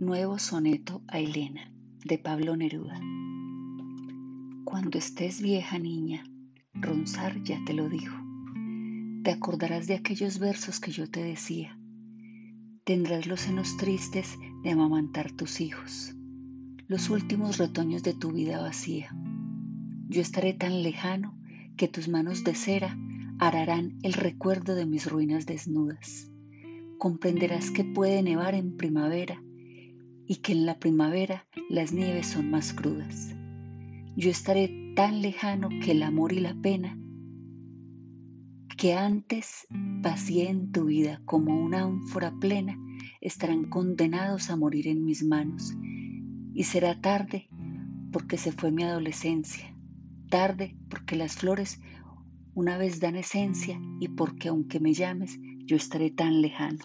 Nuevo soneto a Elena de Pablo Neruda. Cuando estés vieja niña, Ronsar ya te lo dijo. Te acordarás de aquellos versos que yo te decía. Tendrás los senos tristes de amamantar tus hijos, los últimos retoños de tu vida vacía. Yo estaré tan lejano que tus manos de cera ararán el recuerdo de mis ruinas desnudas. Comprenderás que puede nevar en primavera y que en la primavera las nieves son más crudas. Yo estaré tan lejano que el amor y la pena que antes vacié en tu vida como una ánfora plena estarán condenados a morir en mis manos. Y será tarde porque se fue mi adolescencia, tarde porque las flores una vez dan esencia y porque aunque me llames, yo estaré tan lejano.